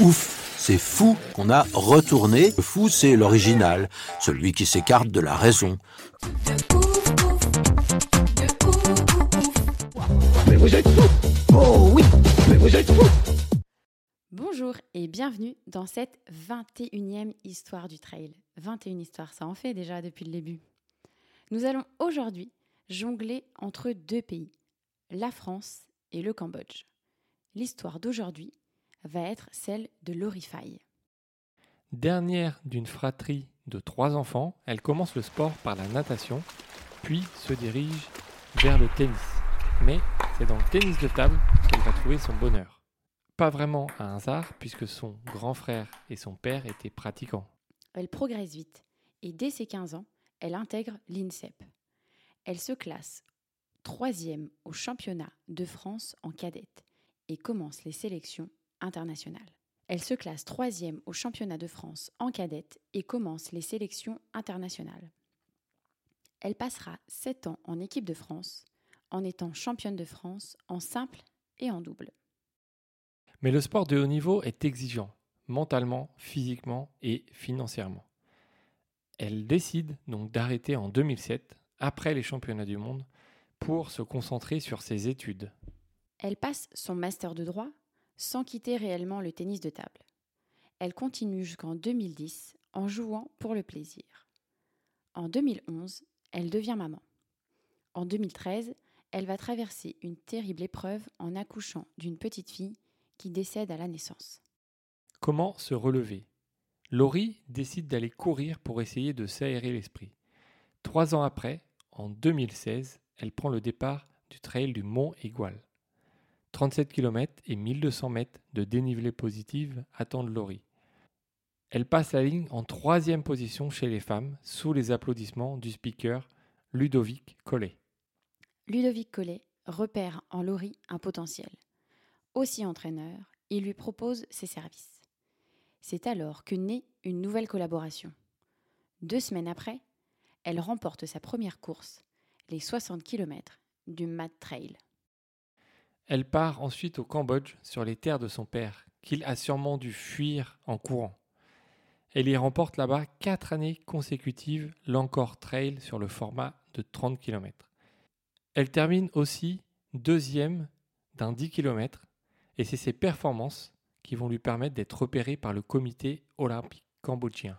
Ouf, c'est fou qu'on a retourné. Le fou, c'est l'original, celui qui s'écarte de la raison. Bonjour et bienvenue dans cette 21e histoire du trail. 21 histoires, ça en fait déjà depuis le début. Nous allons aujourd'hui jongler entre deux pays, la France et le Cambodge. L'histoire d'aujourd'hui va être celle de l'Orify. Dernière d'une fratrie de trois enfants, elle commence le sport par la natation, puis se dirige vers le tennis. Mais c'est dans le tennis de table qu'elle va trouver son bonheur. Pas vraiment un hasard, puisque son grand frère et son père étaient pratiquants. Elle progresse vite et dès ses 15 ans, elle intègre l'INSEP. Elle se classe troisième au championnat de France en cadette et commence les sélections internationales. Elle se classe troisième au championnat de France en cadette et commence les sélections internationales. Elle passera sept ans en équipe de France en étant championne de France en simple et en double. Mais le sport de haut niveau est exigeant, mentalement, physiquement et financièrement. Elle décide donc d'arrêter en 2007, après les championnats du monde, pour se concentrer sur ses études. Elle passe son master de droit sans quitter réellement le tennis de table. Elle continue jusqu'en 2010 en jouant pour le plaisir. En 2011, elle devient maman. En 2013, elle va traverser une terrible épreuve en accouchant d'une petite fille qui décède à la naissance. Comment se relever? Laurie décide d'aller courir pour essayer de s'aérer l'esprit. Trois ans après, en 2016, elle prend le départ du trail du Mont Égual. 37 km et 1200 mètres de dénivelé positif attendent Laurie. Elle passe la ligne en troisième position chez les femmes, sous les applaudissements du speaker Ludovic Collet. Ludovic Collet repère en Laurie un potentiel. Aussi entraîneur, il lui propose ses services. C'est alors que naît une nouvelle collaboration. Deux semaines après, elle remporte sa première course, les 60 km du Mad Trail. Elle part ensuite au Cambodge sur les terres de son père, qu'il a sûrement dû fuir en courant. Elle y remporte là-bas quatre années consécutives l'Encore Trail sur le format de 30 km. Elle termine aussi deuxième d'un 10 km et c'est ses performances qui vont lui permettre d'être repérée par le comité olympique cambodgien.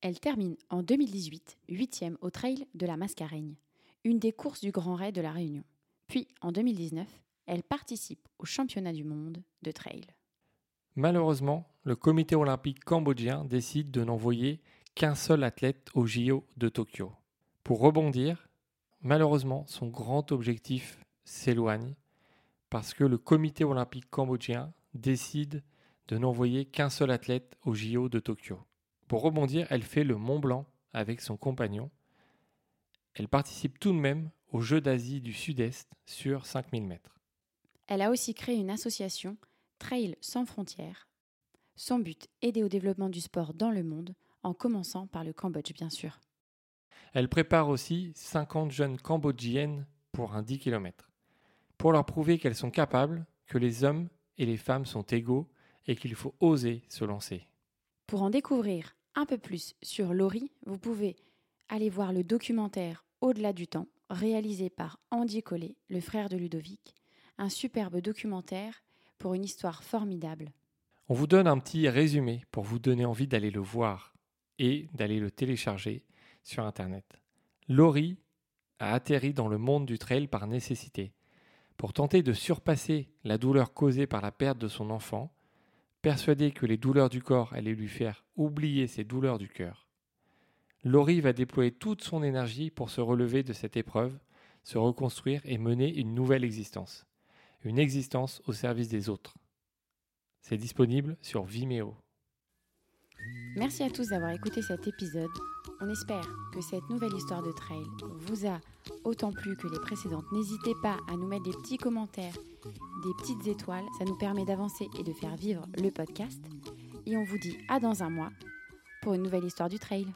Elle termine en 2018 huitième au Trail de la Mascareigne, une des courses du Grand Raid de la Réunion. Puis en 2019, elle participe au championnat du monde de trail. Malheureusement, le comité olympique cambodgien décide de n'envoyer qu'un seul athlète au JO de Tokyo. Pour rebondir, malheureusement, son grand objectif s'éloigne parce que le comité olympique cambodgien décide de n'envoyer qu'un seul athlète au JO de Tokyo. Pour rebondir, elle fait le Mont Blanc avec son compagnon. Elle participe tout de même aux Jeux d'Asie du Sud-Est sur 5000 mètres. Elle a aussi créé une association, Trail sans frontières. Son but, aider au développement du sport dans le monde, en commençant par le Cambodge, bien sûr. Elle prépare aussi 50 jeunes cambodgiennes pour un 10 km, pour leur prouver qu'elles sont capables, que les hommes et les femmes sont égaux et qu'il faut oser se lancer. Pour en découvrir un peu plus sur Laurie, vous pouvez aller voir le documentaire Au-delà du temps, réalisé par Andy Collet, le frère de Ludovic, un superbe documentaire pour une histoire formidable. On vous donne un petit résumé pour vous donner envie d'aller le voir et d'aller le télécharger sur Internet. Laurie a atterri dans le monde du trail par nécessité. Pour tenter de surpasser la douleur causée par la perte de son enfant, persuadée que les douleurs du corps allaient lui faire oublier ses douleurs du cœur. Laurie va déployer toute son énergie pour se relever de cette épreuve, se reconstruire et mener une nouvelle existence. Une existence au service des autres. C'est disponible sur Vimeo. Merci à tous d'avoir écouté cet épisode. On espère que cette nouvelle histoire de trail vous a autant plu que les précédentes. N'hésitez pas à nous mettre des petits commentaires, des petites étoiles. Ça nous permet d'avancer et de faire vivre le podcast. Et on vous dit à dans un mois pour une nouvelle histoire du trail.